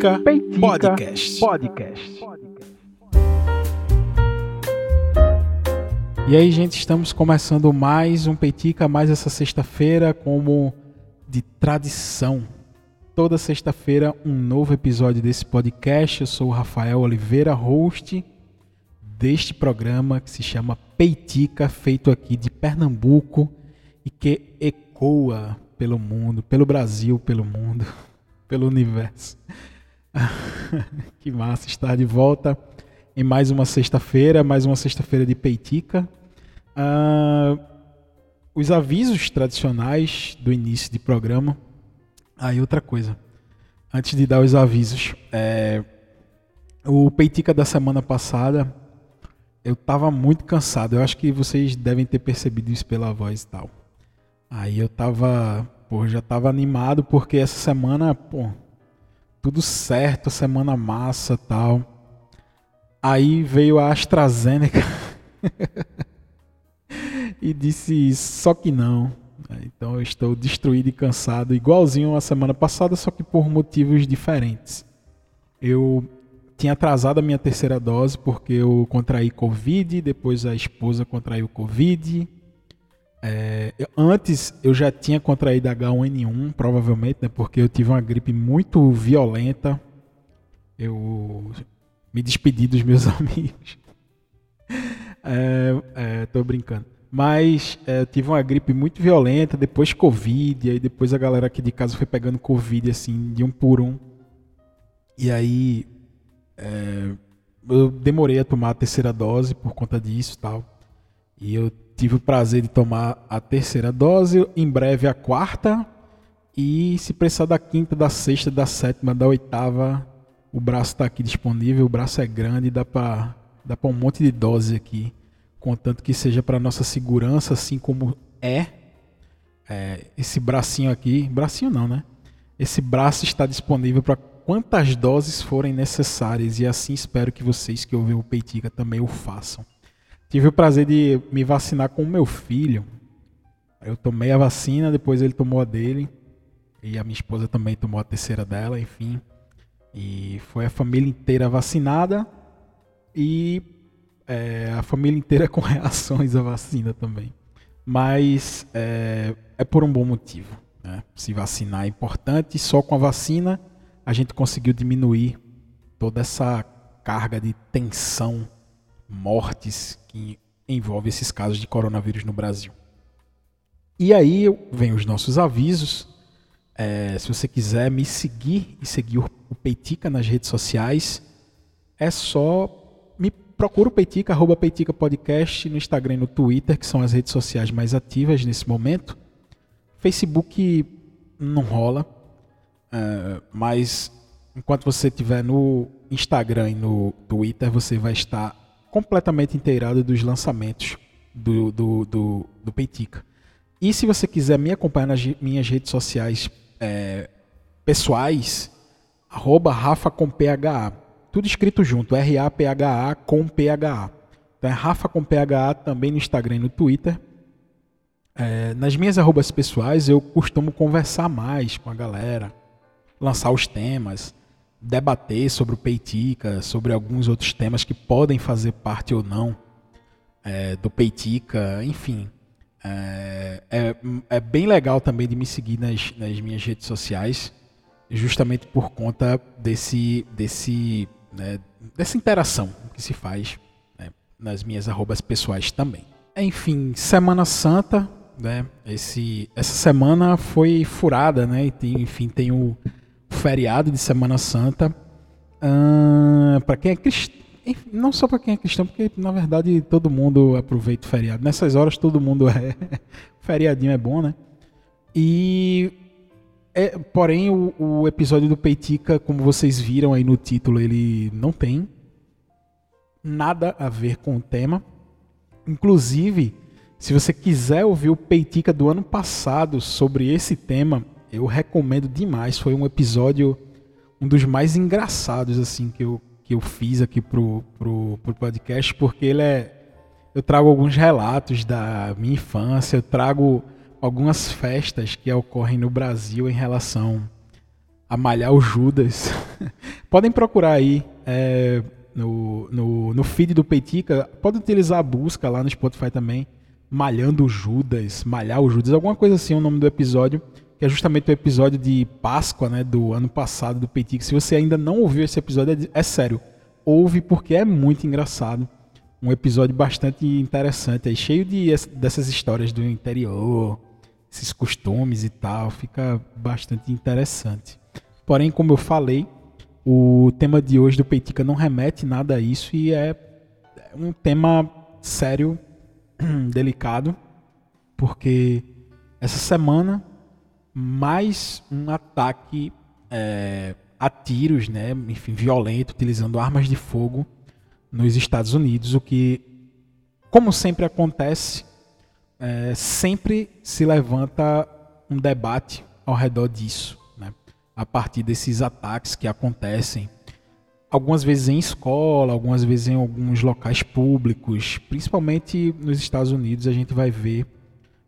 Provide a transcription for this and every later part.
Peitica, Peitica Podcast. Podcast. E aí, gente, estamos começando mais um Peitica, mais essa sexta-feira, como de tradição. Toda sexta-feira, um novo episódio desse podcast. Eu sou o Rafael Oliveira, host deste programa que se chama Peitica, feito aqui de Pernambuco e que ecoa pelo mundo, pelo Brasil, pelo mundo pelo universo. que massa estar de volta em mais uma sexta-feira, mais uma sexta-feira de Peitica. Uh, os avisos tradicionais do início de programa. Aí ah, outra coisa, antes de dar os avisos, é, o Peitica da semana passada, eu estava muito cansado. Eu acho que vocês devem ter percebido isso pela voz e tal. Aí eu estava Pô, já tava animado porque essa semana, pô, tudo certo, semana massa tal. Aí veio a AstraZeneca e disse só que não. Então eu estou destruído e cansado, igualzinho a semana passada, só que por motivos diferentes. Eu tinha atrasado a minha terceira dose porque eu contraí Covid, depois a esposa contraiu Covid é, eu, antes eu já tinha contraído H1N1, provavelmente, né, porque eu tive uma gripe muito violenta. Eu me despedi dos meus amigos. é, é, tô brincando. Mas é, eu tive uma gripe muito violenta, depois Covid, e aí depois a galera aqui de casa foi pegando Covid assim, de um por um. E aí é, eu demorei a tomar a terceira dose por conta disso tal. E eu tive o prazer de tomar a terceira dose, em breve a quarta, e se precisar da quinta, da sexta, da sétima, da oitava, o braço está aqui disponível, o braço é grande, dá para dá um monte de dose aqui, contanto que seja para nossa segurança, assim como é, é esse bracinho aqui, bracinho não, né? Esse braço está disponível para quantas doses forem necessárias e assim espero que vocês que ouvem o Peitica também o façam. Tive o prazer de me vacinar com o meu filho. Eu tomei a vacina, depois ele tomou a dele. E a minha esposa também tomou a terceira dela, enfim. E foi a família inteira vacinada. E é, a família inteira com reações à vacina também. Mas é, é por um bom motivo. Né? Se vacinar é importante. Só com a vacina a gente conseguiu diminuir toda essa carga de tensão mortes que envolve esses casos de coronavírus no Brasil. E aí vem os nossos avisos. É, se você quiser me seguir e seguir o Peitica nas redes sociais, é só me procura o Peitica, arroba Peitica Podcast no Instagram e no Twitter, que são as redes sociais mais ativas nesse momento. Facebook não rola, é, mas enquanto você estiver no Instagram e no Twitter, você vai estar completamente inteirado dos lançamentos do, do, do, do Peitica. E se você quiser me acompanhar nas minhas redes sociais é, pessoais, arroba Rafa com PHA. Tudo escrito junto, R-A-P-H-A com PHA. Então é Rafa com PHA também no Instagram e no Twitter. É, nas minhas arrobas pessoais eu costumo conversar mais com a galera, lançar os temas, debater sobre o Peitica, sobre alguns outros temas que podem fazer parte ou não é, do Peitica, enfim. É, é, é, bem legal também de me seguir nas, nas minhas redes sociais, justamente por conta desse, desse, né, dessa interação que se faz né, nas minhas arrobas pessoais também. Enfim, Semana Santa, né, esse, essa semana foi furada, né, tem, enfim, tem o feriado de Semana Santa. Uh, para quem é cristão, não só para quem é cristão, porque na verdade todo mundo aproveita o feriado. Nessas horas todo mundo é. feriadinho é bom, né? E. É, porém, o, o episódio do Peitica, como vocês viram aí no título, ele não tem nada a ver com o tema. Inclusive, se você quiser ouvir o Peitica do ano passado sobre esse tema, eu recomendo demais. Foi um episódio, um dos mais engraçados assim que eu, que eu fiz aqui pro, pro, pro podcast, porque ele é. Eu trago alguns relatos da minha infância, eu trago algumas festas que ocorrem no Brasil em relação a malhar o Judas. Podem procurar aí é, no, no, no feed do Peitica, podem utilizar a busca lá no Spotify também, Malhando Judas, Malhar o Judas, alguma coisa assim é o nome do episódio, que é justamente o episódio de Páscoa, né, do ano passado do Peitica. Se você ainda não ouviu esse episódio, é, é sério, ouve porque é muito engraçado. Um episódio bastante interessante, aí, cheio de, dessas histórias do interior, esses costumes e tal, fica bastante interessante. Porém, como eu falei, o tema de hoje do Peitica não remete nada a isso e é um tema sério, delicado, porque essa semana mais um ataque é, a tiros, né, enfim, violento, utilizando armas de fogo nos Estados Unidos, o que, como sempre acontece, é, sempre se levanta um debate ao redor disso, né? a partir desses ataques que acontecem, algumas vezes em escola, algumas vezes em alguns locais públicos, principalmente nos Estados Unidos, a gente vai ver,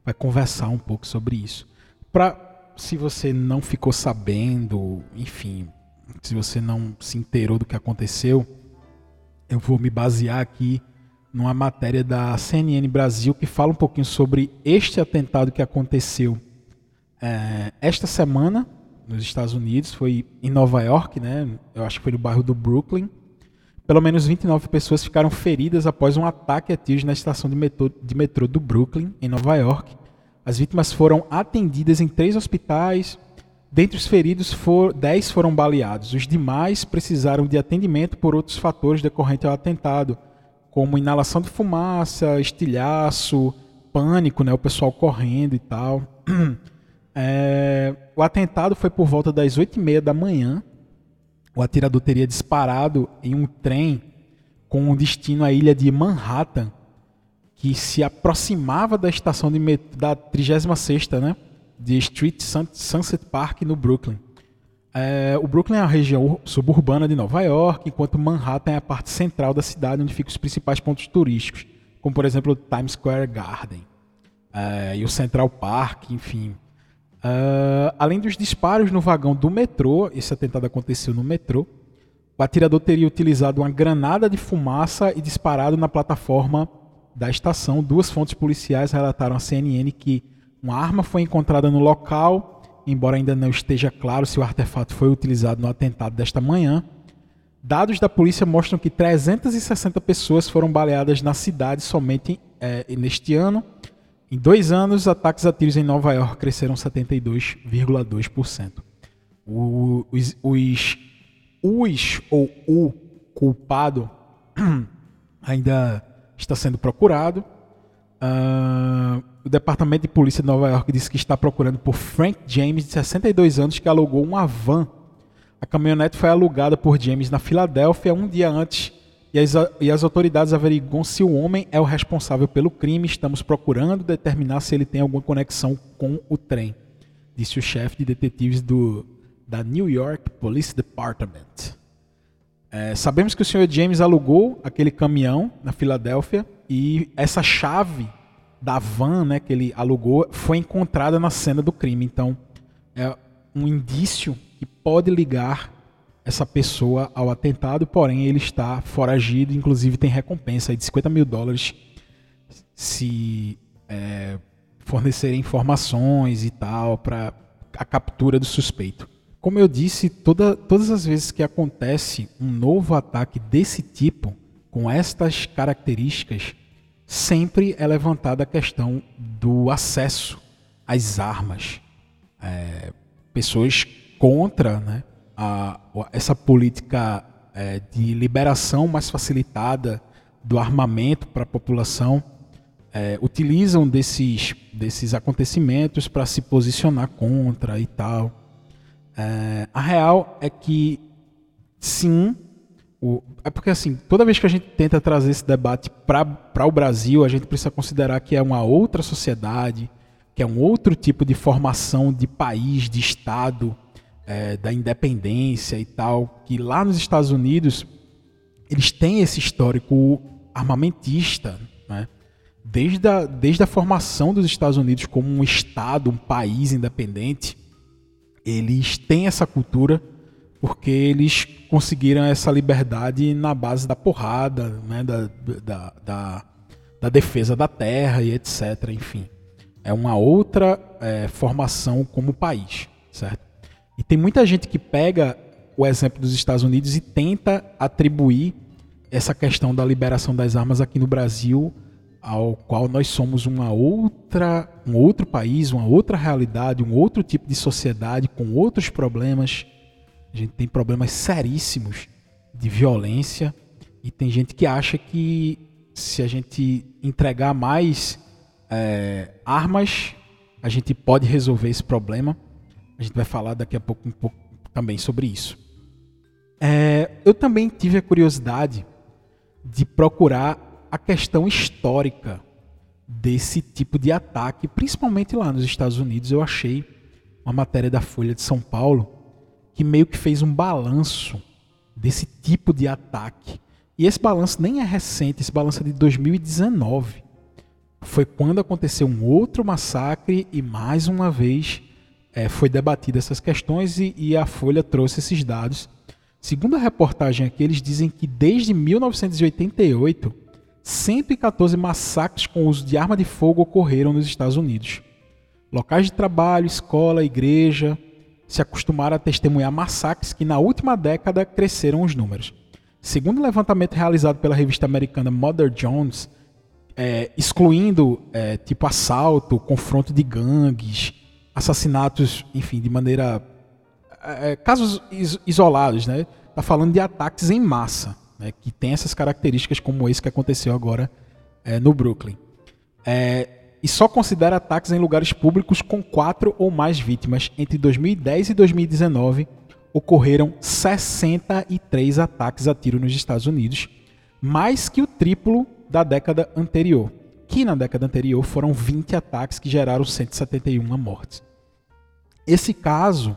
vai conversar um pouco sobre isso. Para se você não ficou sabendo, enfim, se você não se inteirou do que aconteceu, eu vou me basear aqui numa matéria da CNN Brasil que fala um pouquinho sobre este atentado que aconteceu é, esta semana nos Estados Unidos, foi em Nova York, né? Eu acho que foi no bairro do Brooklyn. Pelo menos 29 pessoas ficaram feridas após um ataque a tiros na estação de metrô, de metrô do Brooklyn, em Nova York. As vítimas foram atendidas em três hospitais. Dentre os feridos, for, 10 foram baleados. Os demais precisaram de atendimento por outros fatores decorrentes ao atentado, como inalação de fumaça, estilhaço, pânico, né, o pessoal correndo e tal. É, o atentado foi por volta das 8h30 da manhã. O atirador teria disparado em um trem com destino à ilha de Manhattan, que se aproximava da estação de da 36ª, né, de Street Sunset Park no Brooklyn. É, o Brooklyn é a região suburbana de Nova York, enquanto Manhattan é a parte central da cidade, onde ficam os principais pontos turísticos, como por exemplo o Times Square Garden é, e o Central Park, enfim. É, além dos disparos no vagão do metrô, esse atentado aconteceu no metrô, o atirador teria utilizado uma granada de fumaça e disparado na plataforma da estação. Duas fontes policiais relataram à CNN que uma arma foi encontrada no local embora ainda não esteja claro se o artefato foi utilizado no atentado desta manhã. Dados da polícia mostram que 360 pessoas foram baleadas na cidade somente é, neste ano. Em dois anos, ataques a tiros em Nova York cresceram 72,2%. Os, os, os ou o culpado ainda está sendo procurado. Uh, o Departamento de Polícia de Nova York disse que está procurando por Frank James, de 62 anos, que alugou uma van. A caminhonete foi alugada por James na Filadélfia um dia antes e as, e as autoridades averiguam se o homem é o responsável pelo crime. Estamos procurando determinar se ele tem alguma conexão com o trem, disse o chefe de detetives do, da New York Police Department. É, sabemos que o senhor James alugou aquele caminhão na Filadélfia e essa chave da van né, que ele alugou foi encontrada na cena do crime. Então, é um indício que pode ligar essa pessoa ao atentado, porém ele está foragido, inclusive tem recompensa de 50 mil dólares se é, fornecerem informações e tal para a captura do suspeito. Como eu disse, toda, todas as vezes que acontece um novo ataque desse tipo, com estas características, sempre é levantada a questão do acesso às armas. É, pessoas contra né, a, essa política é, de liberação mais facilitada do armamento para a população é, utilizam desses, desses acontecimentos para se posicionar contra e tal. É, a real é que sim, o, é porque assim, toda vez que a gente tenta trazer esse debate para o Brasil, a gente precisa considerar que é uma outra sociedade, que é um outro tipo de formação de país, de Estado, é, da independência e tal, que lá nos Estados Unidos eles têm esse histórico armamentista, né? desde, a, desde a formação dos Estados Unidos como um Estado, um país independente, eles têm essa cultura porque eles conseguiram essa liberdade na base da porrada, né, da, da, da, da defesa da terra e etc. Enfim, é uma outra é, formação como país, certo? E tem muita gente que pega o exemplo dos Estados Unidos e tenta atribuir essa questão da liberação das armas aqui no Brasil, ao qual nós somos uma outra, um outro país, uma outra realidade, um outro tipo de sociedade com outros problemas. A gente tem problemas seríssimos de violência e tem gente que acha que se a gente entregar mais é, armas, a gente pode resolver esse problema. A gente vai falar daqui a pouco um pouco também sobre isso. É, eu também tive a curiosidade de procurar a questão histórica desse tipo de ataque, principalmente lá nos Estados Unidos. Eu achei uma matéria da Folha de São Paulo que meio que fez um balanço desse tipo de ataque. E esse balanço nem é recente, esse balanço é de 2019. Foi quando aconteceu um outro massacre e mais uma vez é, foi debatida essas questões e, e a Folha trouxe esses dados Segundo a reportagem aqui, eles dizem que desde 1988, 114 massacres com uso de arma de fogo ocorreram nos Estados Unidos. Locais de trabalho, escola, igreja se acostumaram a testemunhar massacres que na última década cresceram os números. Segundo o um levantamento realizado pela revista americana Mother Jones, é, excluindo é, tipo assalto, confronto de gangues, assassinatos, enfim, de maneira é, é, casos is isolados, né? Tá falando de ataques em massa, né? Que tem essas características como esse que aconteceu agora é, no Brooklyn. É, e só considera ataques em lugares públicos com quatro ou mais vítimas. Entre 2010 e 2019 ocorreram 63 ataques a tiro nos Estados Unidos, mais que o triplo da década anterior, que na década anterior foram 20 ataques que geraram 171 mortes. Esse caso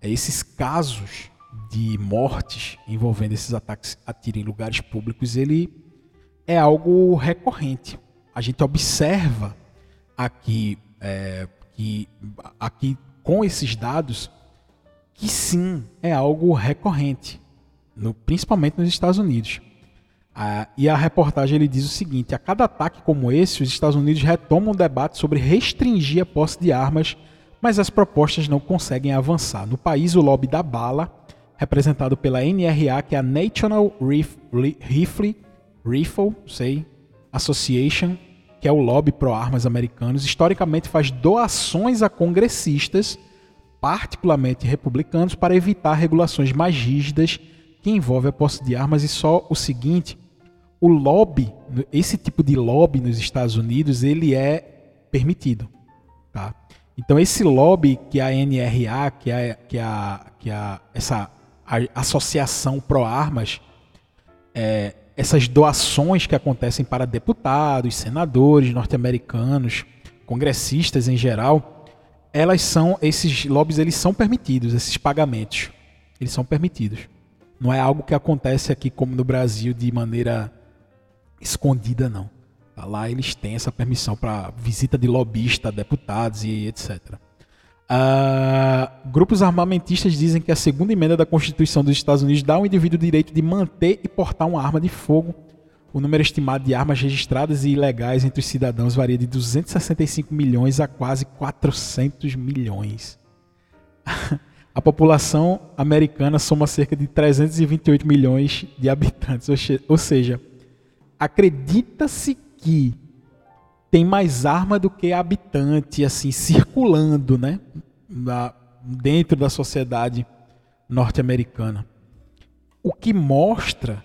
é, esses casos de mortes envolvendo esses ataques a tiro em lugares públicos, ele é algo recorrente. A gente observa aqui, é, que, aqui com esses dados que sim é algo recorrente, no, principalmente nos Estados Unidos. Ah, e a reportagem ele diz o seguinte: a cada ataque como esse, os Estados Unidos retomam o debate sobre restringir a posse de armas mas as propostas não conseguem avançar. No país, o lobby da bala, representado pela NRA, que é a National Rifle, Rifle sei, Association, que é o lobby pró-armas americanos, historicamente faz doações a congressistas, particularmente republicanos, para evitar regulações mais rígidas que envolvem a posse de armas. E só o seguinte, o lobby, esse tipo de lobby nos Estados Unidos, ele é permitido. Tá? Então esse lobby que a NRA, que é, que é, que é essa associação pró-armas, é, essas doações que acontecem para deputados, senadores norte-americanos, congressistas em geral, elas são esses lobbies eles são permitidos, esses pagamentos, eles são permitidos. Não é algo que acontece aqui como no Brasil de maneira escondida não. Lá eles têm essa permissão para visita de lobista, deputados e etc. Uh, grupos armamentistas dizem que a segunda emenda da Constituição dos Estados Unidos dá ao indivíduo o direito de manter e portar uma arma de fogo. O número estimado de armas registradas e ilegais entre os cidadãos varia de 265 milhões a quase 400 milhões. a população americana soma cerca de 328 milhões de habitantes, ou seja, acredita-se que tem mais arma do que habitante, assim, circulando, né? Dentro da sociedade norte-americana. O que mostra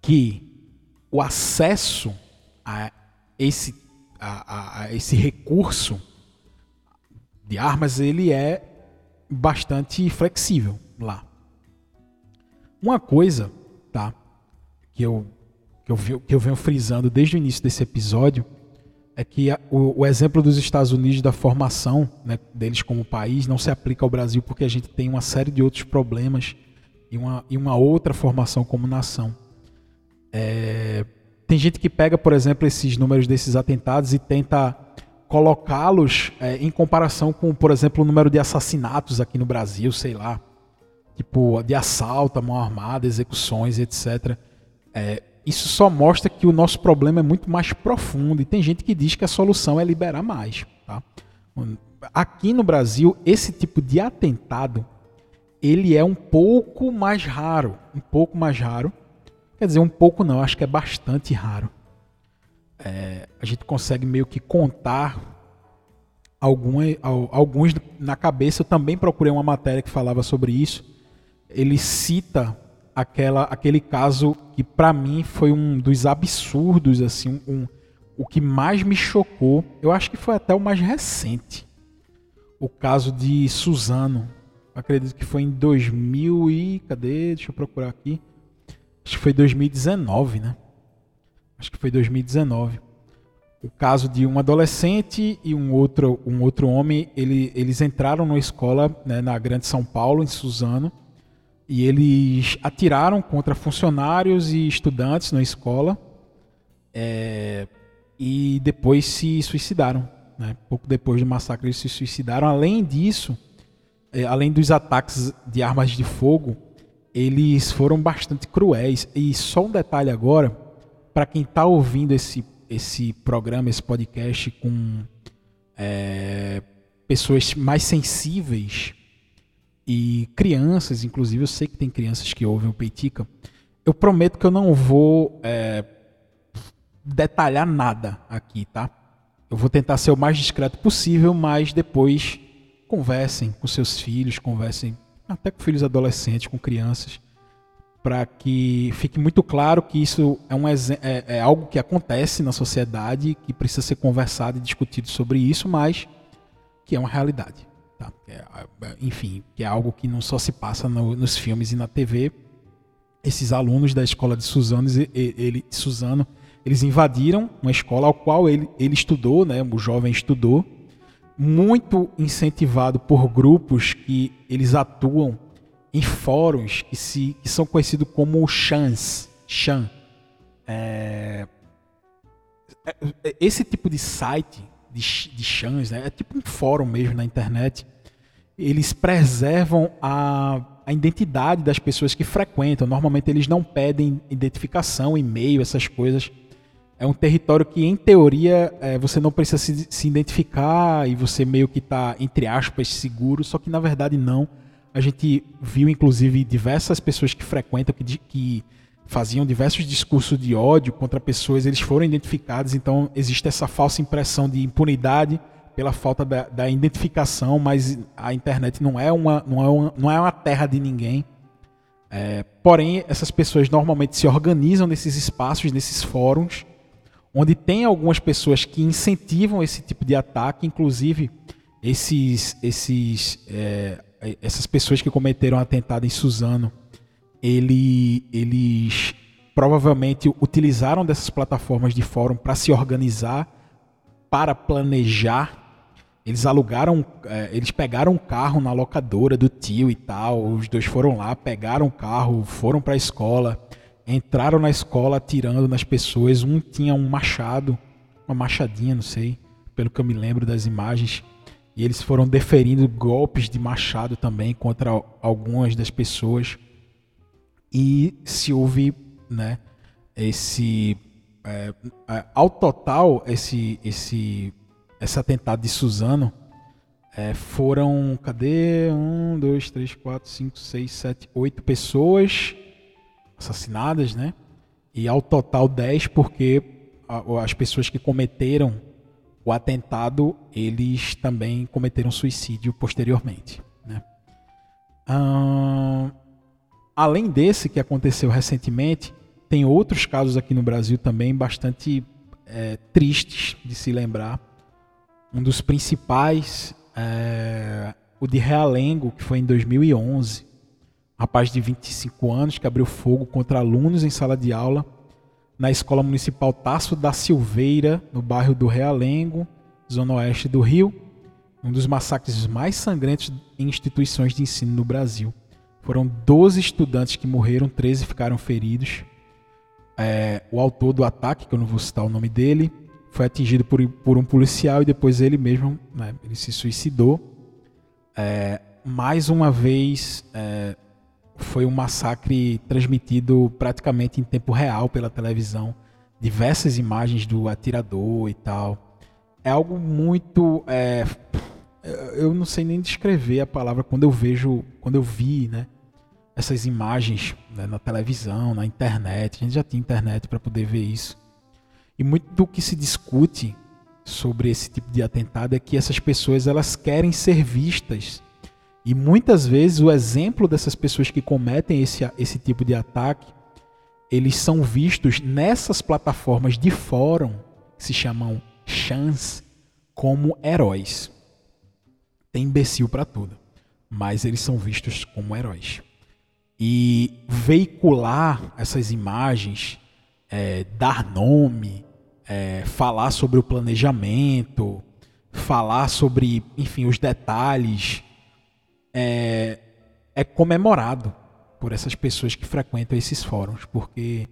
que o acesso a esse, a, a esse recurso de armas ele é bastante flexível lá. Uma coisa, tá, que eu que eu, que eu venho frisando desde o início desse episódio é que a, o, o, exemplo dos Estados Unidos da formação né, deles como país não se aplica ao Brasil porque a gente tem uma série de outros problemas e uma, e uma outra formação como nação. É, tem gente que pega, por exemplo, esses números desses atentados e tenta colocá-los é, em comparação com, por exemplo, o número de assassinatos aqui no Brasil, sei lá, tipo de assalto, mão armada, execuções, etc. É, isso só mostra que o nosso problema é muito mais profundo e tem gente que diz que a solução é liberar mais. Tá? Aqui no Brasil, esse tipo de atentado ele é um pouco mais raro, um pouco mais raro. Quer dizer, um pouco não, acho que é bastante raro. É, a gente consegue meio que contar alguns na cabeça. Eu também procurei uma matéria que falava sobre isso. Ele cita aquela, aquele caso que para mim foi um dos absurdos, assim, um, o que mais me chocou. Eu acho que foi até o mais recente. O caso de Suzano, acredito que foi em 2000 e cadê? Deixa eu procurar aqui. Acho que foi 2019, né? Acho que foi 2019. O caso de um adolescente e um outro, um outro homem, ele, eles entraram na escola né, na Grande São Paulo, em Suzano, e eles atiraram contra funcionários e estudantes na escola é, e depois se suicidaram. Né? Pouco depois do massacre, eles se suicidaram. Além disso, é, além dos ataques de armas de fogo, eles foram bastante cruéis. E só um detalhe agora, para quem está ouvindo esse, esse programa, esse podcast com é, pessoas mais sensíveis e crianças, inclusive, eu sei que tem crianças que ouvem o Peitica, eu prometo que eu não vou é, detalhar nada aqui, tá? Eu vou tentar ser o mais discreto possível, mas depois conversem com seus filhos, conversem até com filhos adolescentes, com crianças, para que fique muito claro que isso é, um, é, é algo que acontece na sociedade, que precisa ser conversado e discutido sobre isso, mas que é uma realidade. Tá? É, enfim, que é algo que não só se passa no, nos filmes e na TV. Esses alunos da escola de Suzano, ele, Suzano, eles invadiram uma escola ao qual ele, ele estudou, né, o jovem estudou, muito incentivado por grupos que eles atuam em fóruns que, se, que são conhecidos como chans. Chan. É, é, esse tipo de site de, de chans, né, é tipo um fórum mesmo na internet. Eles preservam a, a identidade das pessoas que frequentam. Normalmente eles não pedem identificação, e-mail, essas coisas é um território que, em teoria, é, você não precisa se, se, identificar e você meio que está, entre aspas, seguro, só que na verdade não. A gente viu, inclusive, diversas pessoas que frequentam, que, que faziam diversos discursos de ódio contra pessoas, eles foram identificados, então existe essa falsa impressão de impunidade pela falta da, da identificação, mas a internet não é uma, não é uma, não é uma terra de ninguém. É, porém, essas pessoas normalmente se organizam nesses espaços, nesses fóruns, onde tem algumas pessoas que incentivam esse tipo de ataque, inclusive esses, esses, é, essas pessoas que cometeram atentado em Suzano, ele, eles provavelmente utilizaram dessas plataformas de fórum para se organizar, para planejar. Eles alugaram, é, eles pegaram um carro na locadora do tio e tal. Os dois foram lá, pegaram o carro, foram para a escola entraram na escola atirando nas pessoas. Um tinha um machado, uma machadinha, não sei, pelo que eu me lembro das imagens. E eles foram deferindo golpes de machado também contra algumas das pessoas. E se houve, né, esse é, é, ao total esse esse esse atentado de Suzano é, foram cadê um dois três quatro cinco seis sete oito pessoas assassinadas, né? E ao total 10 porque as pessoas que cometeram o atentado, eles também cometeram suicídio posteriormente, né? Além desse que aconteceu recentemente, tem outros casos aqui no Brasil também bastante é, tristes de se lembrar. Um dos principais é o de Realengo, que foi em 2011 rapaz de 25 anos que abriu fogo contra alunos em sala de aula na Escola Municipal Tasso da Silveira, no bairro do Realengo, zona oeste do Rio, um dos massacres mais sangrentos em instituições de ensino no Brasil. Foram 12 estudantes que morreram, 13 ficaram feridos. É, o autor do ataque, que eu não vou citar o nome dele, foi atingido por, por um policial e depois ele mesmo né, ele se suicidou. É, mais uma vez, é, foi um massacre transmitido praticamente em tempo real pela televisão. Diversas imagens do atirador e tal. É algo muito. É, eu não sei nem descrever a palavra quando eu vejo, quando eu vi, né? Essas imagens né, na televisão, na internet. A gente já tinha internet para poder ver isso. E muito do que se discute sobre esse tipo de atentado é que essas pessoas elas querem ser vistas e muitas vezes o exemplo dessas pessoas que cometem esse, esse tipo de ataque, eles são vistos nessas plataformas de fórum, que se chamam chans, como heróis. Tem imbecil para tudo, mas eles são vistos como heróis. E veicular essas imagens, é, dar nome, é, falar sobre o planejamento, falar sobre, enfim, os detalhes é, é comemorado por essas pessoas que frequentam esses fóruns, porque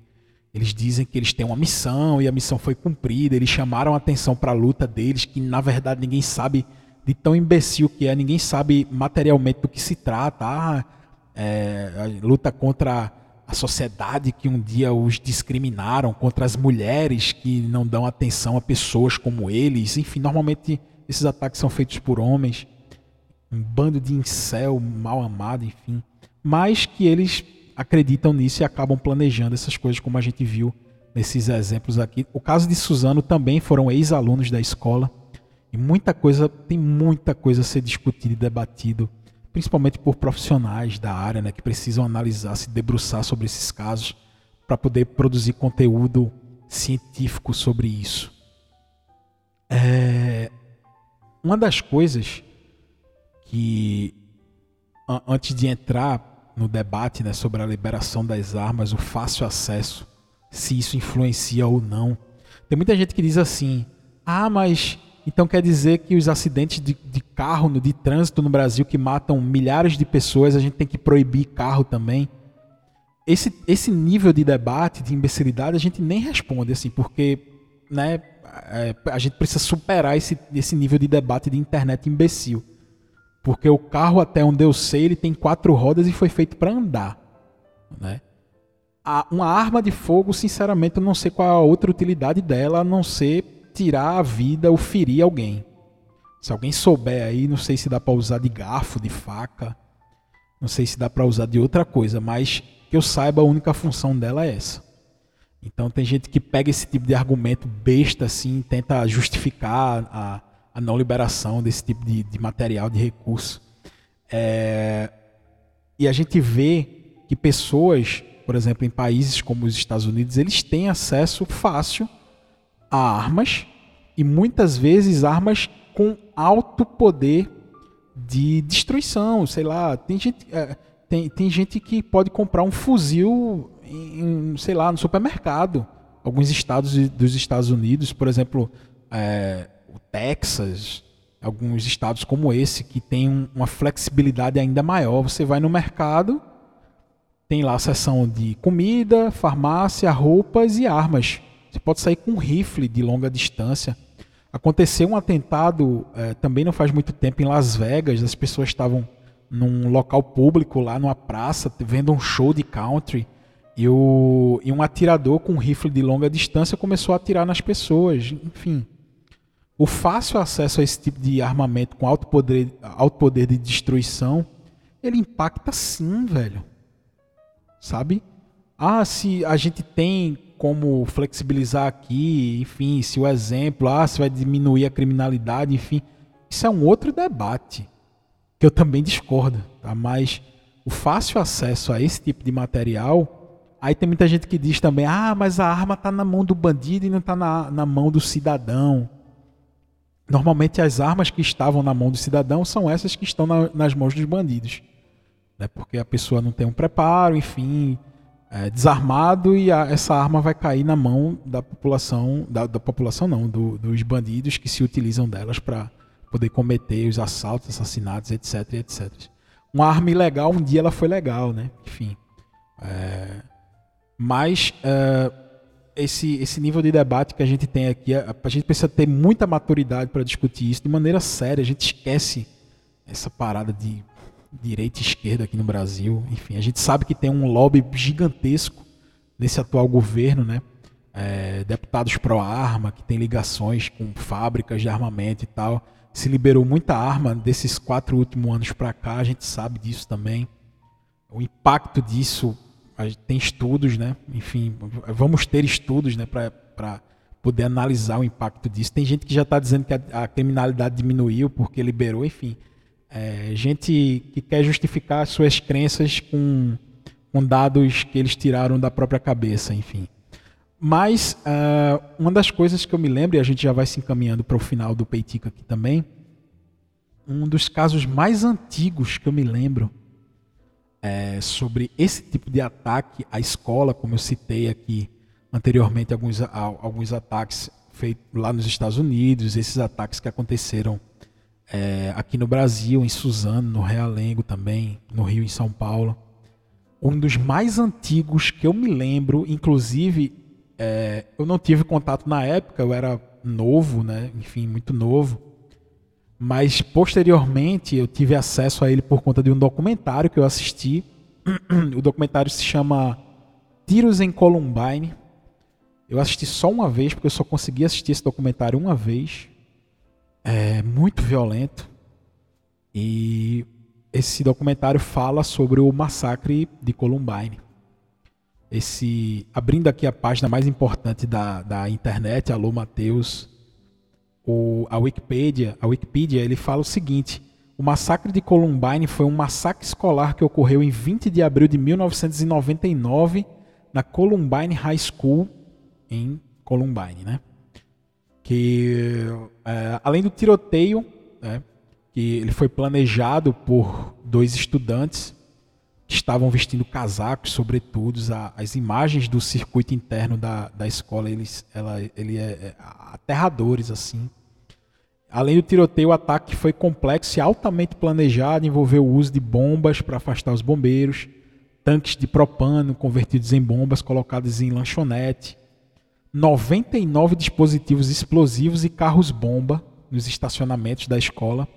eles dizem que eles têm uma missão e a missão foi cumprida, eles chamaram a atenção para a luta deles, que na verdade ninguém sabe de tão imbecil que é, ninguém sabe materialmente do que se trata. Ah, é, luta contra a sociedade que um dia os discriminaram, contra as mulheres que não dão atenção a pessoas como eles. Enfim, normalmente esses ataques são feitos por homens um bando de incel mal amado, enfim. Mas que eles acreditam nisso e acabam planejando essas coisas, como a gente viu nesses exemplos aqui. O caso de Suzano também foram ex-alunos da escola. E muita coisa, tem muita coisa a ser discutida e debatido, principalmente por profissionais da área, né, que precisam analisar, se debruçar sobre esses casos para poder produzir conteúdo científico sobre isso. É... Uma das coisas que antes de entrar no debate né, sobre a liberação das armas, o fácil acesso, se isso influencia ou não. Tem muita gente que diz assim: ah, mas então quer dizer que os acidentes de, de carro, de trânsito no Brasil que matam milhares de pessoas, a gente tem que proibir carro também? Esse, esse nível de debate, de imbecilidade, a gente nem responde, assim, porque né, é, a gente precisa superar esse, esse nível de debate de internet imbecil. Porque o carro, até onde eu sei, ele tem quatro rodas e foi feito para andar. Né? A, uma arma de fogo, sinceramente, eu não sei qual a outra utilidade dela, a não ser tirar a vida ou ferir alguém. Se alguém souber aí, não sei se dá para usar de garfo, de faca, não sei se dá para usar de outra coisa, mas que eu saiba, a única função dela é essa. Então tem gente que pega esse tipo de argumento besta assim, tenta justificar a, a não liberação desse tipo de, de material, de recurso. É, e a gente vê que pessoas, por exemplo, em países como os Estados Unidos, eles têm acesso fácil a armas e muitas vezes armas com alto poder de destruição, sei lá, tem gente, é, tem, tem gente que pode comprar um fuzil em, sei lá, no supermercado. Alguns estados dos Estados Unidos, por exemplo, é, o Texas, alguns estados como esse, que tem uma flexibilidade ainda maior. Você vai no mercado, tem lá a seção de comida, farmácia, roupas e armas. Você pode sair com um rifle de longa distância. Aconteceu um atentado é, também não faz muito tempo em Las Vegas. As pessoas estavam num local público, lá numa praça, vendo um show de country. E, o, e um atirador com um rifle de longa distância começou a atirar nas pessoas. Enfim, o fácil acesso a esse tipo de armamento com alto poder, alto poder de destruição, ele impacta sim, velho. Sabe? Ah, se a gente tem como flexibilizar aqui, enfim, se o exemplo, ah, se vai diminuir a criminalidade, enfim, isso é um outro debate que eu também discordo, tá? Mas o fácil acesso a esse tipo de material, aí tem muita gente que diz também, ah, mas a arma está na mão do bandido e não está na, na mão do cidadão. Normalmente as armas que estavam na mão do cidadão são essas que estão na, nas mãos dos bandidos. Né? Porque a pessoa não tem um preparo, enfim, é desarmado e a, essa arma vai cair na mão da população, da, da população não, do, dos bandidos que se utilizam delas para poder cometer os assaltos, assassinatos, etc, etc. Uma arma ilegal, um dia ela foi legal, né? Enfim. É, mas é, esse, esse nível de debate que a gente tem aqui, a, a gente precisa ter muita maturidade para discutir isso de maneira séria. A gente esquece essa parada de direita e esquerda aqui no Brasil. Enfim, a gente sabe que tem um lobby gigantesco nesse atual governo, né? É, deputados pró-arma, que tem ligações com fábricas de armamento e tal. Se liberou muita arma desses quatro últimos anos para cá, a gente sabe disso também. O impacto disso, tem estudos, né? Enfim, vamos ter estudos né, para poder analisar o impacto disso. Tem gente que já está dizendo que a, a, criminalidade diminuiu porque liberou, enfim. É, gente que quer justificar suas crenças com, com dados que eles tiraram da própria cabeça, enfim. Mas uh, uma das coisas que eu me lembro, e a gente já vai se encaminhando para o final do Peitica aqui também, um dos casos mais antigos que eu me lembro é, sobre esse tipo de ataque à escola, como eu citei aqui anteriormente, alguns, alguns ataques feitos lá nos Estados Unidos, esses ataques que aconteceram é, aqui no Brasil, em Suzano, no Realengo também, no Rio, em São Paulo. Um dos mais antigos que eu me lembro, inclusive, é, eu não tive contato na época, eu era novo, né? enfim, muito novo. Mas posteriormente eu tive acesso a ele por conta de um documentário que eu assisti. O documentário se chama Tiros em Columbine. Eu assisti só uma vez, porque eu só consegui assistir esse documentário uma vez. É muito violento. E esse documentário fala sobre o massacre de Columbine. Esse, abrindo aqui a página mais importante da, da internet, Alô Mateus, o, a Wikipedia, a Wikipedia, ele fala o seguinte: o massacre de Columbine foi um massacre escolar que ocorreu em 20 de abril de 1999 na Columbine High School em Columbine, né? Que é, além do tiroteio, né, que ele foi planejado por dois estudantes que estavam vestindo casacos, sobretudo as imagens do circuito interno da, da escola, eles, ela, ele é, é aterradores assim. Além do tiroteio, o ataque foi complexo e altamente planejado, envolveu o uso de bombas para afastar os bombeiros, tanques de propano convertidos em bombas colocados em lanchonete, 99 dispositivos explosivos e carros-bomba nos estacionamentos da escola.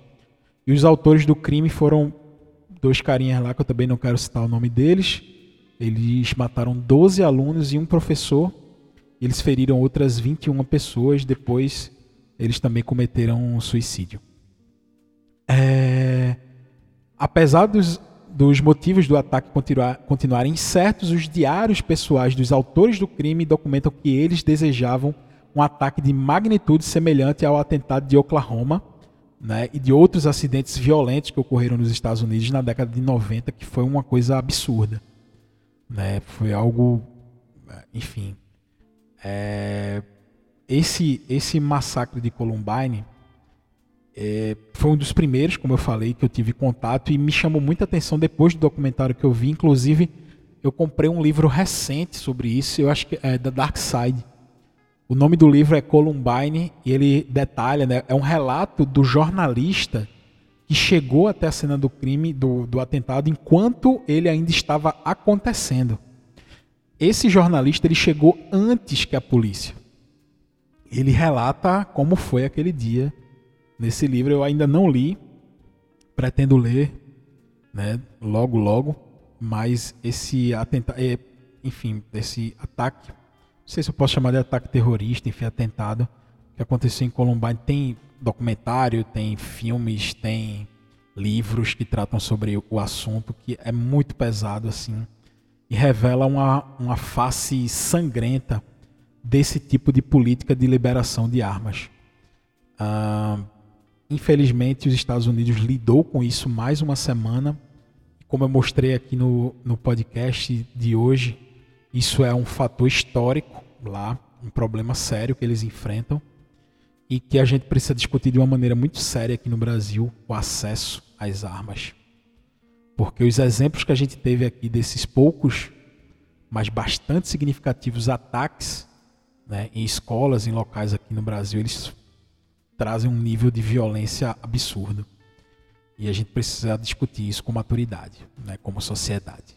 E os autores do crime foram dois carinhas lá que eu também não quero citar o nome deles. Eles mataram 12 alunos e um professor. Eles feriram outras 21 pessoas. Depois, eles também cometeram um suicídio. É... Apesar dos, dos motivos do ataque continuar, continuarem incertos, os diários pessoais dos autores do crime documentam que eles desejavam um ataque de magnitude semelhante ao atentado de Oklahoma né, e de outros acidentes violentos que ocorreram nos Estados Unidos na década de 90, que foi uma coisa absurda. Né, foi algo, enfim. É, esse, esse massacre de Columbine é, foi um dos primeiros, como eu falei, que eu tive contato e me chamou muita atenção depois do documentário que eu vi. Inclusive, eu comprei um livro recente sobre isso, eu acho que é da Dark Side o nome do livro é Columbine e ele detalha, né, é um relato do jornalista que chegou até a cena do crime, do, do atentado, enquanto ele ainda estava acontecendo. Esse jornalista ele chegou antes que a polícia. Ele relata como foi aquele dia. Nesse livro eu ainda não li, pretendo ler, né, logo logo, mas esse atentado, é, enfim, esse ataque não sei se eu posso chamar de ataque terrorista, enfim, atentado que aconteceu em Columbine. Tem documentário, tem filmes, tem livros que tratam sobre o assunto, que é muito pesado assim e revela uma, uma face sangrenta desse tipo de política de liberação de armas. Ah, infelizmente, os Estados Unidos lidou com isso mais uma semana. Como eu mostrei aqui no, no podcast de hoje, isso é um fator histórico lá, um problema sério que eles enfrentam e que a gente precisa discutir de uma maneira muito séria aqui no Brasil o acesso às armas. Porque os exemplos que a gente teve aqui desses poucos, mas bastante significativos ataques né, em escolas, em locais aqui no Brasil, eles trazem um nível de violência absurdo. E a gente precisa discutir isso com maturidade, né, como sociedade.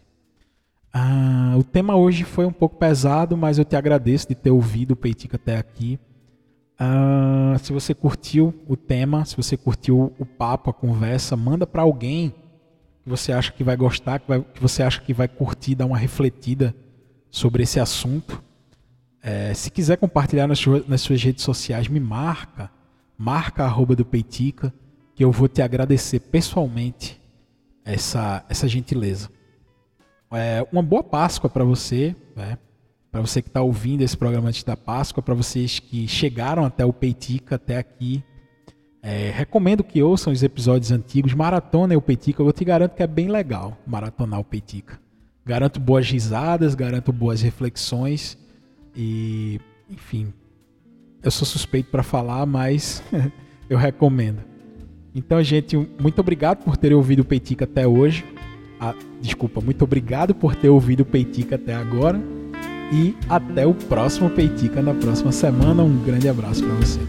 Ah, o tema hoje foi um pouco pesado, mas eu te agradeço de ter ouvido o Peitica até aqui. Ah, se você curtiu o tema, se você curtiu o papo, a conversa, manda para alguém que você acha que vai gostar, que, vai, que você acha que vai curtir, dar uma refletida sobre esse assunto. É, se quiser compartilhar nas, nas, suas redes sociais, me marca, marca arroba do Peitica, que eu vou te agradecer pessoalmente essa, essa gentileza. É, uma boa Páscoa para você, né? para você que está ouvindo esse programa antes da Páscoa, para vocês que chegaram até o Peitica, até aqui. É, recomendo que ouçam os episódios antigos, maratona o Peitica, eu te garanto que é bem legal maratonar o Peitica. Garanto boas risadas, garanto boas reflexões e, enfim, eu sou suspeito para falar, mas eu recomendo. Então, gente, muito obrigado por terem ouvido o Peitica até hoje. Ah, desculpa, muito obrigado por ter ouvido o Peitica até agora. E até o próximo Peitica na próxima semana. Um grande abraço para você.